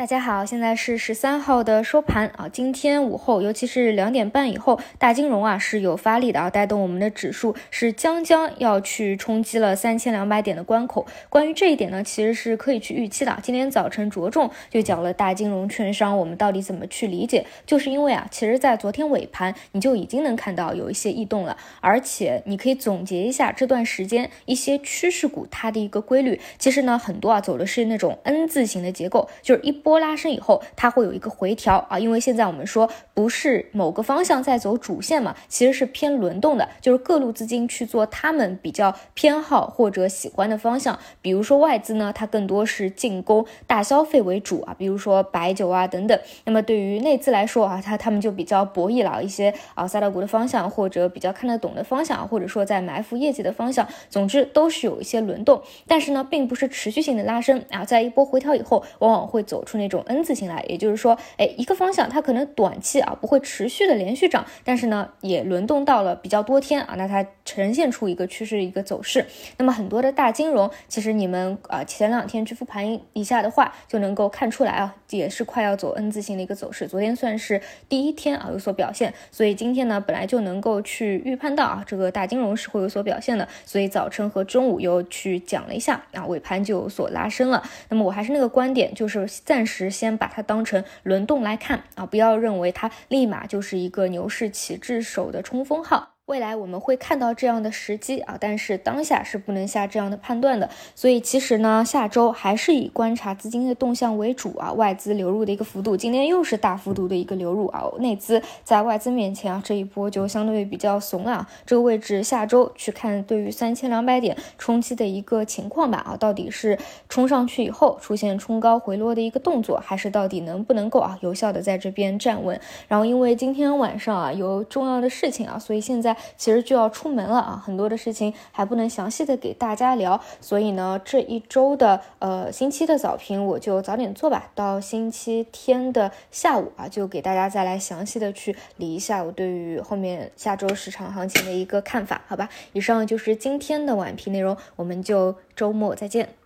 大家好，现在是十三号的收盘啊。今天午后，尤其是两点半以后，大金融啊是有发力的啊，带动我们的指数是将将要去冲击了三千两百点的关口。关于这一点呢，其实是可以去预期的。今天早晨着重就讲了大金融券商，我们到底怎么去理解？就是因为啊，其实在昨天尾盘你就已经能看到有一些异动了，而且你可以总结一下这段时间一些趋势股它的一个规律。其实呢，很多啊走的是那种 N 字形的结构，就是一波。波拉升以后，它会有一个回调啊，因为现在我们说不是某个方向在走主线嘛，其实是偏轮动的，就是各路资金去做他们比较偏好或者喜欢的方向。比如说外资呢，它更多是进攻大消费为主啊，比如说白酒啊等等。那么对于内资来说啊，它他们就比较博弈了一些啊赛道股的方向，或者比较看得懂的方向，或者说在埋伏业绩的方向。总之都是有一些轮动，但是呢，并不是持续性的拉升啊，在一波回调以后，往往会走出。那种 N 字形来，也就是说，哎，一个方向它可能短期啊不会持续的连续涨，但是呢也轮动到了比较多天啊，那它呈现出一个趋势一个走势。那么很多的大金融，其实你们啊前两天去复盘一下的话，就能够看出来啊，也是快要走 N 字形的一个走势。昨天算是第一天啊有所表现，所以今天呢本来就能够去预判到啊这个大金融是会有所表现的，所以早晨和中午又去讲了一下啊，尾盘就有所拉升了。那么我还是那个观点，就是暂暂。时先把它当成轮动来看啊，不要认为它立马就是一个牛市起至手的冲锋号。未来我们会看到这样的时机啊，但是当下是不能下这样的判断的。所以其实呢，下周还是以观察资金的动向为主啊。外资流入的一个幅度，今天又是大幅度的一个流入啊。内资在外资面前啊，这一波就相对比较怂啊。这个位置下周去看对于三千两百点冲击的一个情况吧啊，到底是冲上去以后出现冲高回落的一个动作，还是到底能不能够啊有效的在这边站稳？然后因为今天晚上啊有重要的事情啊，所以现在。其实就要出门了啊，很多的事情还不能详细的给大家聊，所以呢，这一周的呃星期的早评我就早点做吧，到星期天的下午啊，就给大家再来详细的去理一下我对于后面下周市场行情的一个看法，好吧？以上就是今天的晚评内容，我们就周末再见。